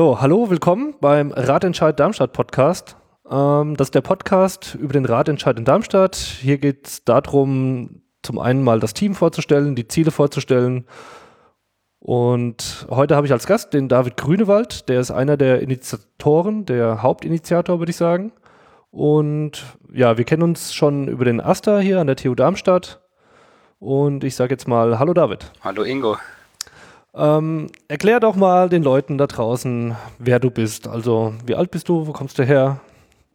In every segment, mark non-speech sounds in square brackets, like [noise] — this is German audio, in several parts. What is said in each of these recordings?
So, hallo, willkommen beim Ratentscheid Darmstadt Podcast. Ähm, das ist der Podcast über den Ratentscheid in Darmstadt. Hier geht es darum, zum einen mal das Team vorzustellen, die Ziele vorzustellen. Und heute habe ich als Gast den David Grünewald, der ist einer der Initiatoren, der Hauptinitiator, würde ich sagen. Und ja, wir kennen uns schon über den Asta hier an der TU Darmstadt. Und ich sage jetzt mal Hallo David. Hallo Ingo. Ähm, erklär doch mal den Leuten da draußen, wer du bist. Also, wie alt bist du? Wo kommst du her?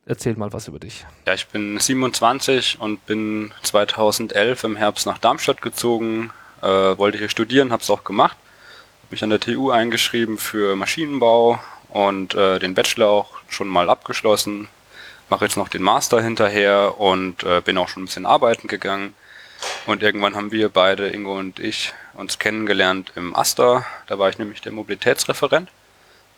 Erzähl mal was über dich. Ja, ich bin 27 und bin 2011 im Herbst nach Darmstadt gezogen. Äh, wollte hier studieren, habe es auch gemacht. Habe mich an der TU eingeschrieben für Maschinenbau und äh, den Bachelor auch schon mal abgeschlossen. Mache jetzt noch den Master hinterher und äh, bin auch schon ein bisschen arbeiten gegangen. Und irgendwann haben wir beide, Ingo und ich, uns kennengelernt im AStA. Da war ich nämlich der Mobilitätsreferent.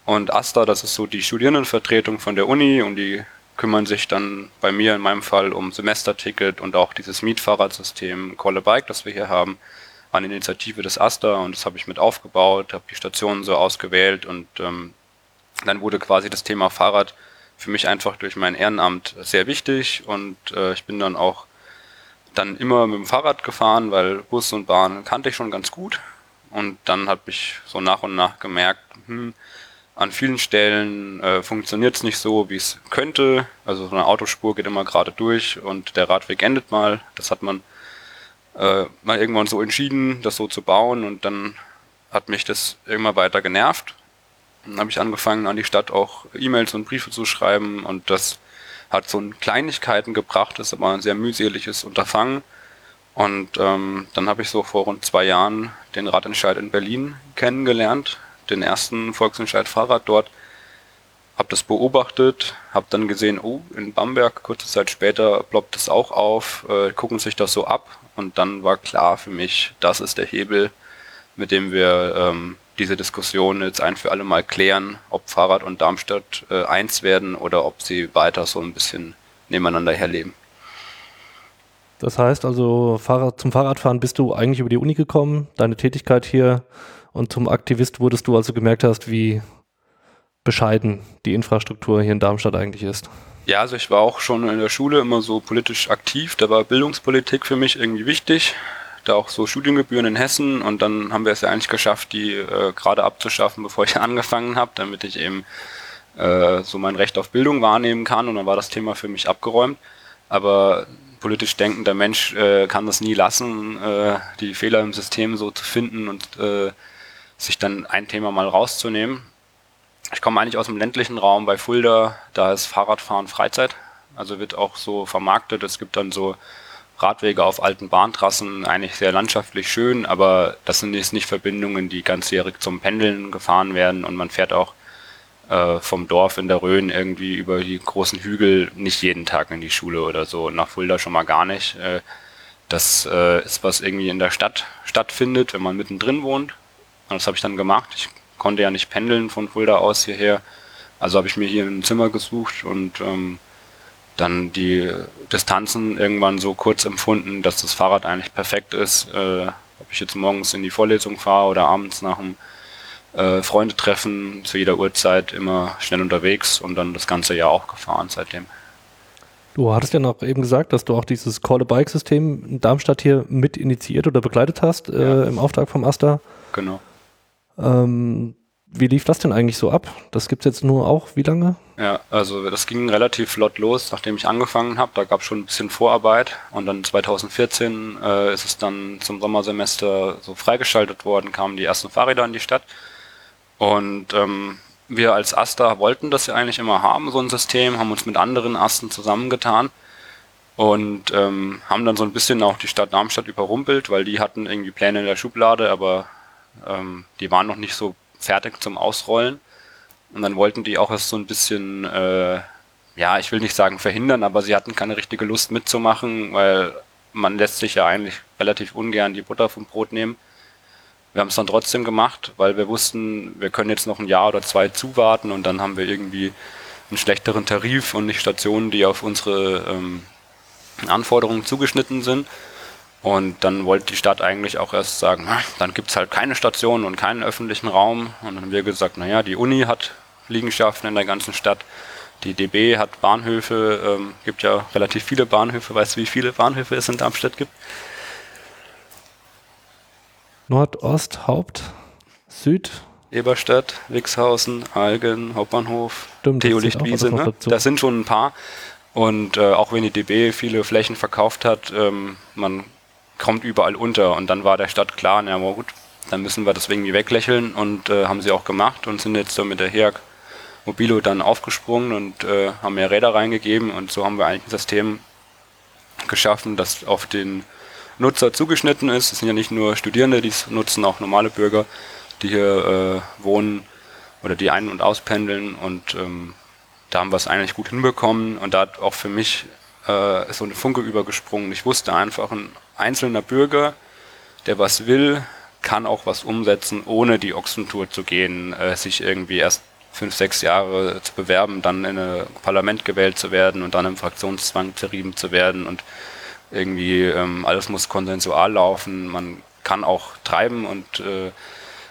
Und AStA, das ist so die Studierendenvertretung von der Uni und die kümmern sich dann bei mir in meinem Fall um Semesterticket und auch dieses Mietfahrradsystem Call a Bike, das wir hier haben, an Initiative des AStA und das habe ich mit aufgebaut, habe die Stationen so ausgewählt und ähm, dann wurde quasi das Thema Fahrrad für mich einfach durch mein Ehrenamt sehr wichtig und äh, ich bin dann auch dann immer mit dem Fahrrad gefahren, weil Bus und Bahn kannte ich schon ganz gut. Und dann habe ich so nach und nach gemerkt, hm, an vielen Stellen äh, funktioniert es nicht so, wie es könnte. Also so eine Autospur geht immer gerade durch und der Radweg endet mal. Das hat man äh, mal irgendwann so entschieden, das so zu bauen und dann hat mich das immer weiter genervt. Dann habe ich angefangen, an die Stadt auch E-Mails und Briefe zu schreiben und das hat so Kleinigkeiten gebracht, ist aber ein sehr mühseliges Unterfangen. Und ähm, dann habe ich so vor rund zwei Jahren den Radentscheid in Berlin kennengelernt, den ersten Volksentscheid Fahrrad dort. Habe das beobachtet, habe dann gesehen, oh, in Bamberg, kurze Zeit später ploppt es auch auf, äh, gucken sich das so ab. Und dann war klar für mich, das ist der Hebel, mit dem wir ähm, diese Diskussion jetzt ein für alle Mal klären, ob Fahrrad und Darmstadt äh, eins werden oder ob sie weiter so ein bisschen nebeneinander herleben. Das heißt also, Fahrrad, zum Fahrradfahren bist du eigentlich über die Uni gekommen, deine Tätigkeit hier und zum Aktivist wurdest du also gemerkt hast, wie bescheiden die Infrastruktur hier in Darmstadt eigentlich ist. Ja, also ich war auch schon in der Schule immer so politisch aktiv, da war Bildungspolitik für mich irgendwie wichtig da auch so Studiengebühren in Hessen und dann haben wir es ja eigentlich geschafft, die äh, gerade abzuschaffen, bevor ich [laughs] angefangen habe, damit ich eben äh, so mein Recht auf Bildung wahrnehmen kann und dann war das Thema für mich abgeräumt. Aber politisch denkender Mensch äh, kann das nie lassen, äh, die Fehler im System so zu finden und äh, sich dann ein Thema mal rauszunehmen. Ich komme eigentlich aus dem ländlichen Raum bei Fulda, da ist Fahrradfahren Freizeit, also wird auch so vermarktet. Es gibt dann so Radwege auf alten Bahntrassen eigentlich sehr landschaftlich schön, aber das sind jetzt nicht Verbindungen, die ganzjährig zum Pendeln gefahren werden und man fährt auch äh, vom Dorf in der Rhön irgendwie über die großen Hügel nicht jeden Tag in die Schule oder so, nach Fulda schon mal gar nicht. Äh, das äh, ist was irgendwie in der Stadt stattfindet, wenn man mittendrin wohnt. Und das habe ich dann gemacht. Ich konnte ja nicht pendeln von Fulda aus hierher, also habe ich mir hier ein Zimmer gesucht und ähm, dann die Distanzen irgendwann so kurz empfunden, dass das Fahrrad eigentlich perfekt ist. Äh, ob ich jetzt morgens in die Vorlesung fahre oder abends nach dem äh, Freundetreffen zu jeder Uhrzeit immer schnell unterwegs und dann das ganze Jahr auch gefahren seitdem. Du hattest ja noch eben gesagt, dass du auch dieses Call-a-Bike-System in Darmstadt hier mit initiiert oder begleitet hast äh, ja. im Auftrag vom Asta. Genau. Ähm, wie lief das denn eigentlich so ab? Das gibt es jetzt nur auch wie lange? Ja, also das ging relativ flott los, nachdem ich angefangen habe. Da gab es schon ein bisschen Vorarbeit und dann 2014 äh, ist es dann zum Sommersemester so freigeschaltet worden, kamen die ersten Fahrräder in die Stadt. Und ähm, wir als Asta wollten das ja eigentlich immer haben, so ein System, haben uns mit anderen Asten zusammengetan und ähm, haben dann so ein bisschen auch die Stadt Darmstadt überrumpelt, weil die hatten irgendwie Pläne in der Schublade, aber ähm, die waren noch nicht so fertig zum Ausrollen. Und dann wollten die auch erst so ein bisschen, äh, ja, ich will nicht sagen verhindern, aber sie hatten keine richtige Lust mitzumachen, weil man lässt sich ja eigentlich relativ ungern die Butter vom Brot nehmen. Wir haben es dann trotzdem gemacht, weil wir wussten, wir können jetzt noch ein Jahr oder zwei zuwarten und dann haben wir irgendwie einen schlechteren Tarif und nicht Stationen, die auf unsere ähm, Anforderungen zugeschnitten sind. Und dann wollte die Stadt eigentlich auch erst sagen, na, dann gibt's halt keine Station und keinen öffentlichen Raum. Und dann haben wir gesagt, naja, die Uni hat Liegenschaften in der ganzen Stadt. Die DB hat Bahnhöfe, ähm, gibt ja relativ viele Bahnhöfe. Weißt du, wie viele Bahnhöfe es in Darmstadt gibt? Nord, Ost, Haupt, Süd. Eberstadt, Wixhausen, Algen, Hauptbahnhof, Theolichtwiese. Ne? Das sind schon ein paar. Und äh, auch wenn die DB viele Flächen verkauft hat, ähm, man kommt überall unter. Und dann war der Stadt klar, na gut, dann müssen wir das irgendwie weglächeln. Und äh, haben sie auch gemacht und sind jetzt so mit der HEAG Mobilo dann aufgesprungen und äh, haben mehr Räder reingegeben. Und so haben wir eigentlich ein System geschaffen, das auf den Nutzer zugeschnitten ist. Es sind ja nicht nur Studierende, die es nutzen, auch normale Bürger, die hier äh, wohnen oder die ein- und auspendeln. Und ähm, da haben wir es eigentlich gut hinbekommen. Und da hat auch für mich äh, so eine Funke übergesprungen. Ich wusste einfach, ein einzelner Bürger, der was will, kann auch was umsetzen, ohne die Ochsentour zu gehen, äh, sich irgendwie erst fünf, sechs Jahre zu bewerben, dann in ein Parlament gewählt zu werden und dann im Fraktionszwang zerrieben zu werden und irgendwie ähm, alles muss konsensual laufen. Man kann auch treiben und äh,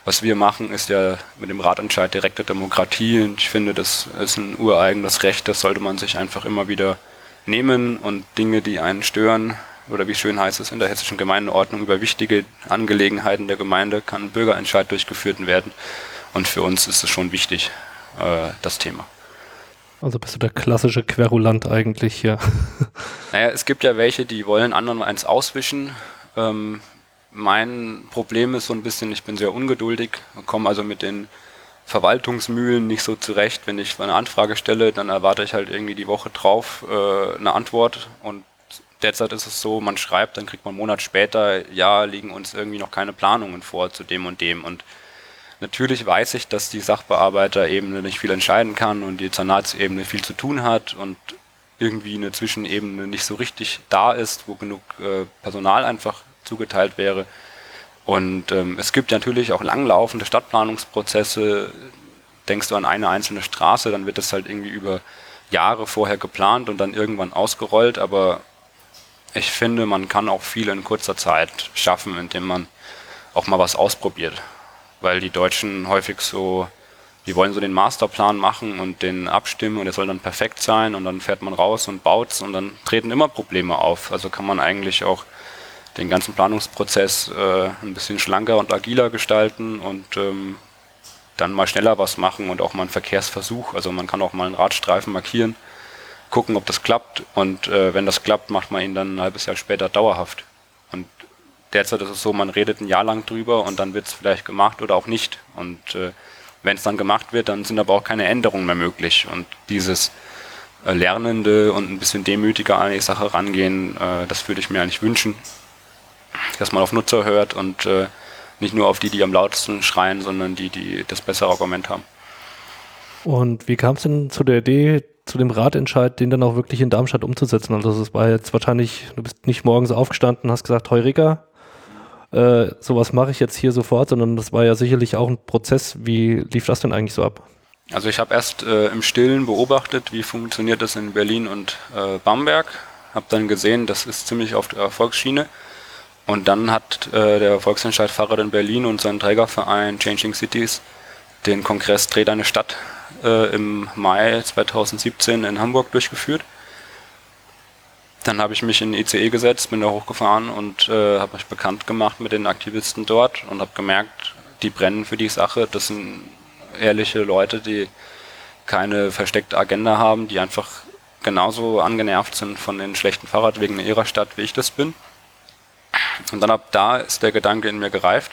was wir machen, ist ja mit dem Ratentscheid direkte Demokratie und ich finde, das ist ein ureigenes Recht, das sollte man sich einfach immer wieder nehmen und Dinge, die einen stören, oder wie schön heißt es in der hessischen Gemeindeordnung, über wichtige Angelegenheiten der Gemeinde kann Bürgerentscheid durchgeführt werden. Und für uns ist es schon wichtig, äh, das Thema. Also bist du der klassische Querulant eigentlich hier. [laughs] naja, es gibt ja welche, die wollen anderen eins auswischen. Ähm, mein Problem ist so ein bisschen, ich bin sehr ungeduldig, komme also mit den Verwaltungsmühlen nicht so zurecht. Wenn ich eine Anfrage stelle, dann erwarte ich halt irgendwie die Woche drauf äh, eine Antwort und derzeit ist es so, man schreibt, dann kriegt man einen Monat später, ja, liegen uns irgendwie noch keine Planungen vor zu dem und dem und Natürlich weiß ich, dass die Sachbearbeiterebene nicht viel entscheiden kann und die Zernatsebene viel zu tun hat und irgendwie eine Zwischenebene nicht so richtig da ist, wo genug äh, Personal einfach zugeteilt wäre. Und ähm, es gibt natürlich auch langlaufende Stadtplanungsprozesse. Denkst du an eine einzelne Straße, dann wird das halt irgendwie über Jahre vorher geplant und dann irgendwann ausgerollt. Aber ich finde, man kann auch viel in kurzer Zeit schaffen, indem man auch mal was ausprobiert weil die Deutschen häufig so, die wollen so den Masterplan machen und den abstimmen und der soll dann perfekt sein und dann fährt man raus und baut's und dann treten immer Probleme auf. Also kann man eigentlich auch den ganzen Planungsprozess äh, ein bisschen schlanker und agiler gestalten und ähm, dann mal schneller was machen und auch mal einen Verkehrsversuch. Also man kann auch mal einen Radstreifen markieren, gucken, ob das klappt und äh, wenn das klappt, macht man ihn dann ein halbes Jahr später dauerhaft. Und derzeit ist es so, man redet ein Jahr lang drüber und dann wird es vielleicht gemacht oder auch nicht. Und äh, wenn es dann gemacht wird, dann sind aber auch keine Änderungen mehr möglich. Und dieses äh, Lernende und ein bisschen demütiger an die Sache rangehen, äh, das würde ich mir eigentlich wünschen, dass man auf Nutzer hört und äh, nicht nur auf die, die am lautesten schreien, sondern die, die das bessere Argument haben. Und wie kam es denn zu der Idee, zu dem Ratentscheid, den dann auch wirklich in Darmstadt umzusetzen? Also es war jetzt wahrscheinlich, du bist nicht morgens aufgestanden, hast gesagt, Heurika, äh, sowas mache ich jetzt hier sofort, sondern das war ja sicherlich auch ein Prozess. Wie lief das denn eigentlich so ab? Also ich habe erst äh, im Stillen beobachtet, wie funktioniert das in Berlin und äh, Bamberg. Habe dann gesehen, das ist ziemlich auf der Erfolgsschiene. Und dann hat äh, der Volksentscheid Fahrrad in Berlin und sein Trägerverein Changing Cities den Kongress Dreh deine Stadt äh, im Mai 2017 in Hamburg durchgeführt. Dann habe ich mich in ICE gesetzt, bin da hochgefahren und äh, habe mich bekannt gemacht mit den Aktivisten dort und habe gemerkt, die brennen für die Sache. Das sind ehrliche Leute, die keine versteckte Agenda haben, die einfach genauso angenervt sind von den schlechten Fahrradwegen in ihrer Stadt, wie ich das bin. Und dann ab da ist der Gedanke in mir gereift.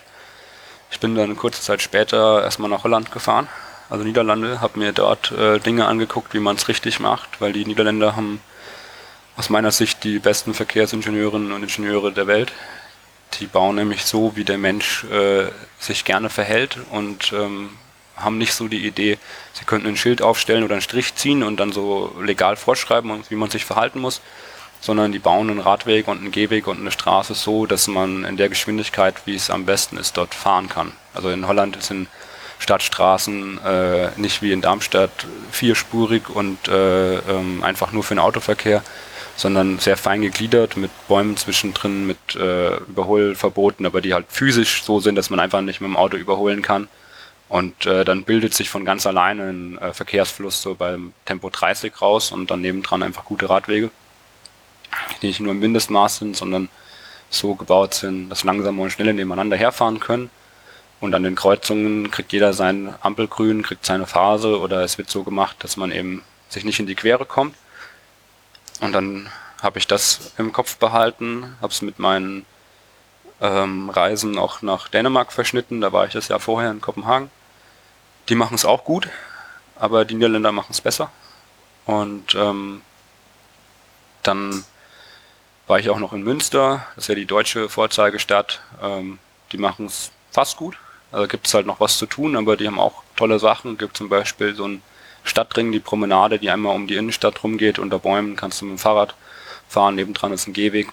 Ich bin dann kurze Zeit später erstmal nach Holland gefahren, also Niederlande, habe mir dort äh, Dinge angeguckt, wie man es richtig macht, weil die Niederländer haben aus meiner Sicht die besten Verkehrsingenieurinnen und Ingenieure der Welt. Die bauen nämlich so, wie der Mensch äh, sich gerne verhält und ähm, haben nicht so die Idee, sie könnten ein Schild aufstellen oder einen Strich ziehen und dann so legal vorschreiben, wie man sich verhalten muss, sondern die bauen einen Radweg und einen Gehweg und eine Straße so, dass man in der Geschwindigkeit, wie es am besten ist, dort fahren kann. Also in Holland sind Stadtstraßen äh, nicht wie in Darmstadt vierspurig und äh, ähm, einfach nur für den Autoverkehr, sondern sehr fein gegliedert mit Bäumen zwischendrin, mit äh, Überholverboten, aber die halt physisch so sind, dass man einfach nicht mit dem Auto überholen kann. Und äh, dann bildet sich von ganz alleine ein äh, Verkehrsfluss so beim Tempo 30 raus und dann nebendran einfach gute Radwege, die nicht nur im Mindestmaß sind, sondern so gebaut sind, dass langsame und schnelle nebeneinander herfahren können. Und an den Kreuzungen kriegt jeder sein Ampelgrün, kriegt seine Phase oder es wird so gemacht, dass man eben sich nicht in die Quere kommt. Und dann habe ich das im Kopf behalten, habe es mit meinen ähm, Reisen auch nach Dänemark verschnitten. Da war ich das Jahr vorher in Kopenhagen die machen es auch gut, aber die Niederländer machen es besser. Und ähm, dann war ich auch noch in Münster, das ist ja die deutsche Vorzeigestadt. Ähm, die machen es fast gut. Also gibt es halt noch was zu tun, aber die haben auch tolle Sachen. Gibt zum Beispiel so einen Stadtring, die Promenade, die einmal um die Innenstadt rumgeht. Unter Bäumen kannst du mit dem Fahrrad fahren. Nebendran ist ein Gehweg.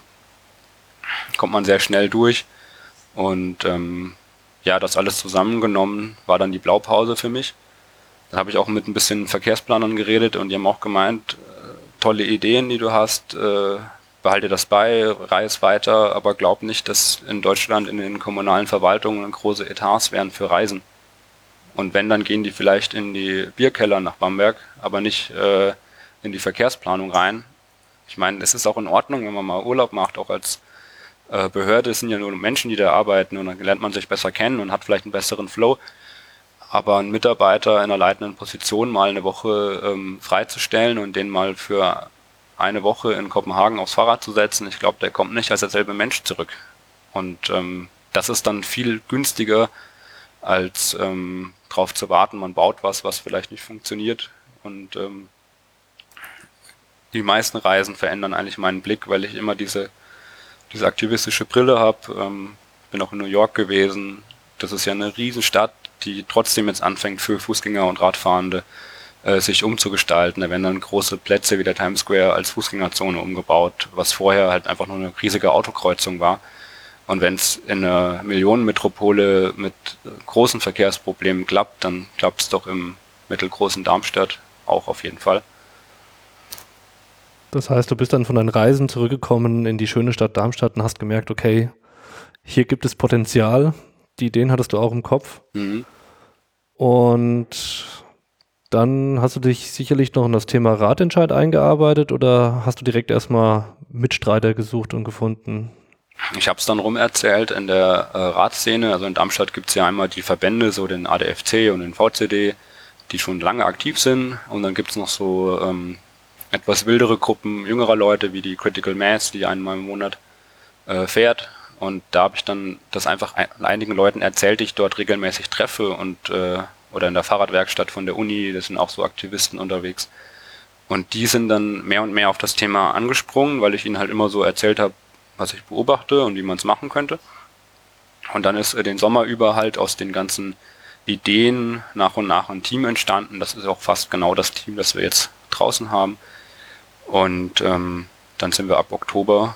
Kommt man sehr schnell durch. Und ähm, ja, das alles zusammengenommen war dann die Blaupause für mich. Da habe ich auch mit ein bisschen Verkehrsplanern geredet und die haben auch gemeint, äh, tolle Ideen, die du hast, äh, behalte das bei, reis weiter, aber glaub nicht, dass in Deutschland in den kommunalen Verwaltungen große Etats wären für Reisen. Und wenn, dann gehen die vielleicht in die Bierkeller nach Bamberg, aber nicht äh, in die Verkehrsplanung rein. Ich meine, es ist auch in Ordnung, wenn man mal Urlaub macht, auch als äh, Behörde sind ja nur Menschen, die da arbeiten und dann lernt man sich besser kennen und hat vielleicht einen besseren Flow. Aber ein Mitarbeiter in einer leitenden Position mal eine Woche ähm, freizustellen und den mal für eine Woche in Kopenhagen aufs Fahrrad zu setzen, ich glaube, der kommt nicht als derselbe Mensch zurück. Und ähm, das ist dann viel günstiger, als ähm, darauf zu warten, man baut was, was vielleicht nicht funktioniert. Und ähm, die meisten Reisen verändern eigentlich meinen Blick, weil ich immer diese diese aktivistische Brille habe. Ähm, bin auch in New York gewesen. Das ist ja eine Riesenstadt, die trotzdem jetzt anfängt für Fußgänger und Radfahrende sich umzugestalten. Da werden dann große Plätze wie der Times Square als Fußgängerzone umgebaut, was vorher halt einfach nur eine riesige Autokreuzung war. Und wenn es in einer Millionenmetropole mit großen Verkehrsproblemen klappt, dann klappt es doch im mittelgroßen Darmstadt auch auf jeden Fall. Das heißt, du bist dann von deinen Reisen zurückgekommen in die schöne Stadt Darmstadt und hast gemerkt, okay, hier gibt es Potenzial. Die Ideen hattest du auch im Kopf. Mhm. Und dann hast du dich sicherlich noch in das Thema Ratentscheid eingearbeitet oder hast du direkt erstmal Mitstreiter gesucht und gefunden? Ich habe es dann rum erzählt in der äh, Radszene. Also in Darmstadt gibt es ja einmal die Verbände, so den ADFC und den VCD, die schon lange aktiv sind. Und dann gibt es noch so ähm, etwas wildere Gruppen jüngerer Leute wie die Critical Mass, die einmal im Monat äh, fährt. Und da habe ich dann das einfach einigen Leuten erzählt, die ich dort regelmäßig treffe und äh, oder in der Fahrradwerkstatt von der Uni, das sind auch so Aktivisten unterwegs. Und die sind dann mehr und mehr auf das Thema angesprungen, weil ich ihnen halt immer so erzählt habe, was ich beobachte und wie man es machen könnte. Und dann ist äh, den Sommer über halt aus den ganzen Ideen nach und nach ein Team entstanden. Das ist auch fast genau das Team, das wir jetzt draußen haben. Und ähm, dann sind wir ab Oktober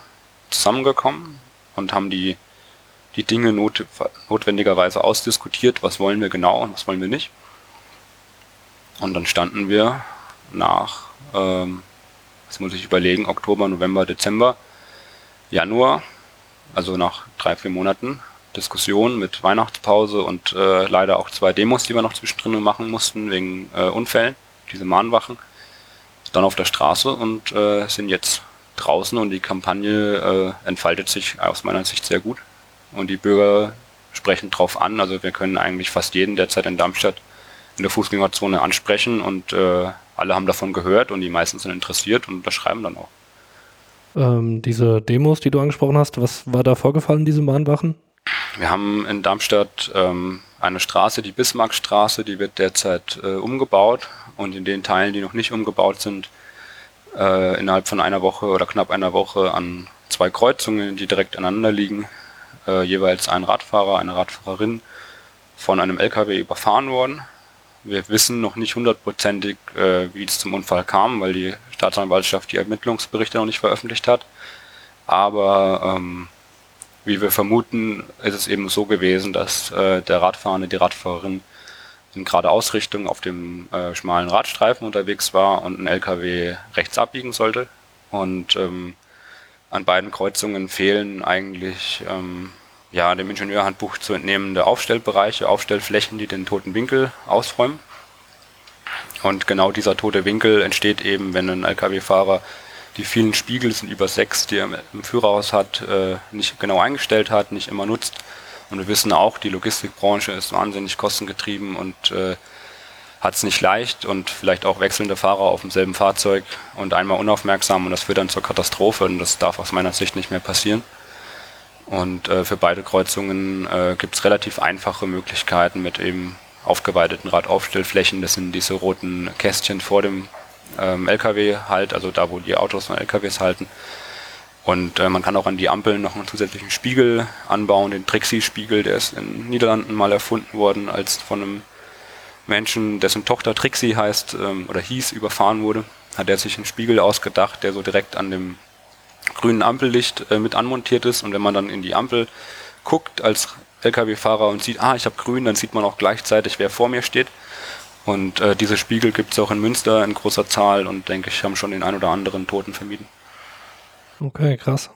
zusammengekommen und haben die, die Dinge not, notwendigerweise ausdiskutiert, was wollen wir genau und was wollen wir nicht. Und dann standen wir nach, ähm, jetzt muss ich überlegen, Oktober, November, Dezember, Januar, also nach drei, vier Monaten Diskussion mit Weihnachtspause und äh, leider auch zwei Demos, die wir noch zwischendrin machen mussten wegen äh, Unfällen, diese Mahnwachen dann auf der Straße und äh, sind jetzt draußen und die Kampagne äh, entfaltet sich aus meiner Sicht sehr gut. Und die Bürger sprechen drauf an. Also wir können eigentlich fast jeden derzeit in Darmstadt in der Fußgängerzone ansprechen und äh, alle haben davon gehört und die meisten sind interessiert und unterschreiben dann auch. Ähm, diese Demos, die du angesprochen hast, was war da vorgefallen, diese Mahnwachen? Wir haben in Darmstadt ähm, eine Straße, die Bismarckstraße, die wird derzeit äh, umgebaut und in den Teilen, die noch nicht umgebaut sind, äh, innerhalb von einer Woche oder knapp einer Woche an zwei Kreuzungen, die direkt aneinander liegen, äh, jeweils ein Radfahrer, eine Radfahrerin von einem LKW überfahren worden. Wir wissen noch nicht hundertprozentig, äh, wie es zum Unfall kam, weil die Staatsanwaltschaft die Ermittlungsberichte noch nicht veröffentlicht hat. Aber ähm, wie wir vermuten, ist es eben so gewesen, dass äh, der Radfahrende, die Radfahrerin in gerade Ausrichtung auf dem äh, schmalen Radstreifen unterwegs war und ein LKW rechts abbiegen sollte. Und ähm, an beiden Kreuzungen fehlen eigentlich ähm, ja, dem Ingenieurhandbuch zu entnehmende Aufstellbereiche, Aufstellflächen, die den toten Winkel ausräumen. Und genau dieser tote Winkel entsteht eben, wenn ein LKW-Fahrer die vielen Spiegel, sind über sechs, die er im Führerhaus hat, äh, nicht genau eingestellt hat, nicht immer nutzt. Und wir wissen auch, die Logistikbranche ist wahnsinnig kostengetrieben und äh, hat es nicht leicht und vielleicht auch wechselnde Fahrer auf demselben Fahrzeug und einmal unaufmerksam und das führt dann zur Katastrophe und das darf aus meiner Sicht nicht mehr passieren. Und äh, für beide Kreuzungen äh, gibt es relativ einfache Möglichkeiten mit eben aufgeweiteten Radaufstellflächen. Das sind diese roten Kästchen vor dem ähm, LKW halt, also da, wo die Autos und LKWs halten. Und äh, man kann auch an die Ampeln noch einen zusätzlichen Spiegel anbauen, den Trixie-Spiegel, der ist in den Niederlanden mal erfunden worden, als von einem Menschen, dessen Tochter Trixie heißt ähm, oder hieß, überfahren wurde, hat er sich einen Spiegel ausgedacht, der so direkt an dem grünen Ampellicht äh, mit anmontiert ist. Und wenn man dann in die Ampel guckt als Lkw-Fahrer und sieht, ah, ich habe grün, dann sieht man auch gleichzeitig, wer vor mir steht. Und äh, diese Spiegel gibt es auch in Münster in großer Zahl und denke ich, haben schon den ein oder anderen Toten vermieden. Okay, krass.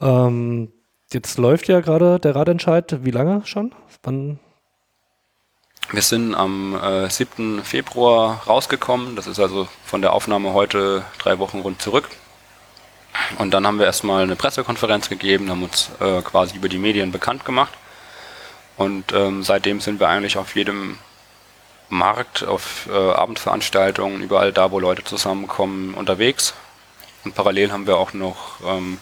Ähm, jetzt läuft ja gerade der Radentscheid. Wie lange schon? Wann? Wir sind am äh, 7. Februar rausgekommen. Das ist also von der Aufnahme heute drei Wochen rund zurück. Und dann haben wir erstmal eine Pressekonferenz gegeben, haben uns äh, quasi über die Medien bekannt gemacht. Und ähm, seitdem sind wir eigentlich auf jedem Markt, auf äh, Abendveranstaltungen, überall da, wo Leute zusammenkommen, unterwegs. Und parallel haben wir auch noch ähm,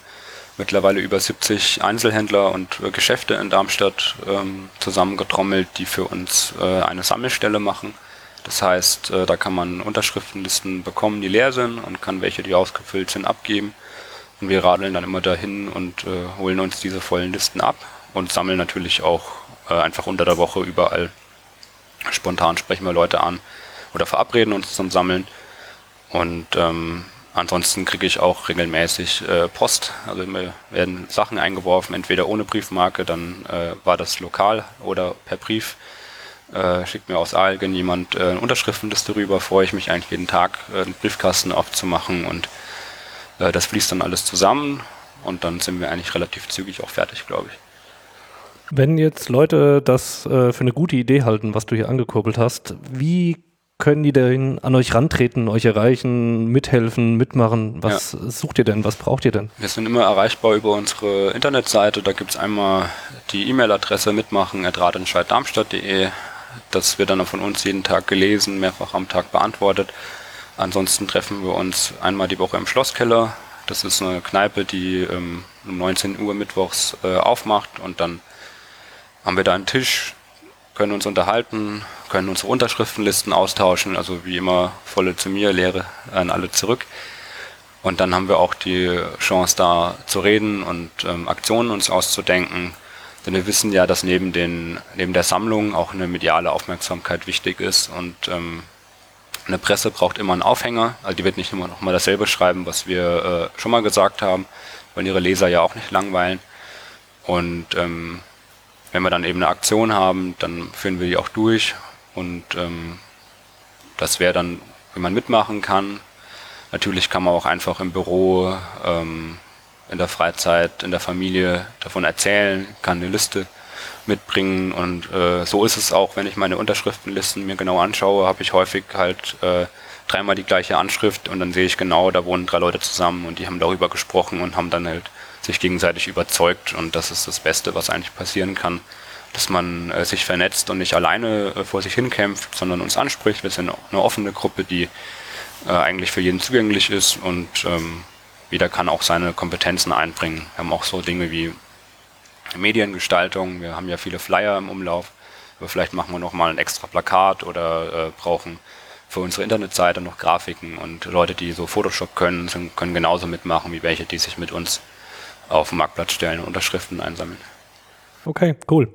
mittlerweile über 70 Einzelhändler und äh, Geschäfte in Darmstadt ähm, zusammengetrommelt, die für uns äh, eine Sammelstelle machen. Das heißt, äh, da kann man Unterschriftenlisten bekommen, die leer sind und kann welche, die ausgefüllt sind, abgeben. Und wir radeln dann immer dahin und äh, holen uns diese vollen Listen ab und sammeln natürlich auch äh, einfach unter der Woche überall. Spontan sprechen wir Leute an oder verabreden uns zum Sammeln. Und ähm, ansonsten kriege ich auch regelmäßig äh, Post. Also mir werden Sachen eingeworfen, entweder ohne Briefmarke, dann äh, war das lokal oder per Brief. Äh, schickt mir aus Algen jemand äh, eine Unterschriftenliste rüber, freue ich mich eigentlich jeden Tag, äh, einen Briefkasten aufzumachen und äh, das fließt dann alles zusammen und dann sind wir eigentlich relativ zügig auch fertig, glaube ich. Wenn jetzt Leute das äh, für eine gute Idee halten, was du hier angekurbelt hast, wie können die denn an euch rantreten, euch erreichen, mithelfen, mitmachen? Was ja. sucht ihr denn? Was braucht ihr denn? Wir sind immer erreichbar über unsere Internetseite. Da gibt es einmal die E-Mail-Adresse mitmachen ratentscheiddarmstadt.de. Das wird dann von uns jeden Tag gelesen, mehrfach am Tag beantwortet. Ansonsten treffen wir uns einmal die Woche im Schlosskeller. Das ist eine Kneipe, die ähm, um 19 Uhr mittwochs äh, aufmacht und dann haben wir da einen Tisch, können uns unterhalten, können unsere Unterschriftenlisten austauschen, also wie immer volle zu mir, leere an alle zurück. Und dann haben wir auch die Chance da zu reden und ähm, Aktionen uns auszudenken. Denn wir wissen ja, dass neben, den, neben der Sammlung auch eine mediale Aufmerksamkeit wichtig ist und ähm, eine Presse braucht immer einen Aufhänger, also die wird nicht immer noch mal dasselbe schreiben, was wir äh, schon mal gesagt haben, wollen ihre Leser ja auch nicht langweilen. Und ähm, wenn wir dann eben eine Aktion haben, dann führen wir die auch durch und ähm, das wäre dann, wenn man mitmachen kann. Natürlich kann man auch einfach im Büro, ähm, in der Freizeit, in der Familie davon erzählen, kann eine Liste mitbringen. Und äh, so ist es auch, wenn ich meine Unterschriftenlisten mir genau anschaue, habe ich häufig halt äh, dreimal die gleiche Anschrift und dann sehe ich genau, da wohnen drei Leute zusammen und die haben darüber gesprochen und haben dann halt sich gegenseitig überzeugt und das ist das Beste, was eigentlich passieren kann, dass man äh, sich vernetzt und nicht alleine äh, vor sich hinkämpft, sondern uns anspricht. Wir sind eine offene Gruppe, die äh, eigentlich für jeden zugänglich ist und ähm, jeder kann auch seine Kompetenzen einbringen. Wir haben auch so Dinge wie Mediengestaltung. Wir haben ja viele Flyer im Umlauf. Aber vielleicht machen wir noch mal ein extra Plakat oder äh, brauchen für unsere Internetseite noch Grafiken und Leute, die so Photoshop können, können genauso mitmachen wie welche, die sich mit uns auf den Marktplatz stellen und Unterschriften einsammeln. Okay, cool.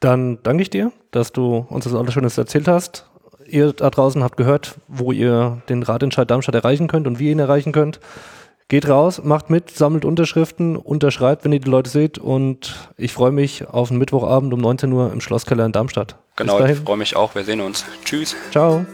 Dann danke ich dir, dass du uns das alles Schönes erzählt hast. Ihr da draußen habt gehört, wo ihr den Ratentscheid Darmstadt erreichen könnt und wie ihr ihn erreichen könnt. Geht raus, macht mit, sammelt Unterschriften, unterschreibt, wenn ihr die Leute seht und ich freue mich auf einen Mittwochabend um 19 Uhr im Schlosskeller in Darmstadt. Genau, ich freue mich auch. Wir sehen uns. Tschüss. Ciao.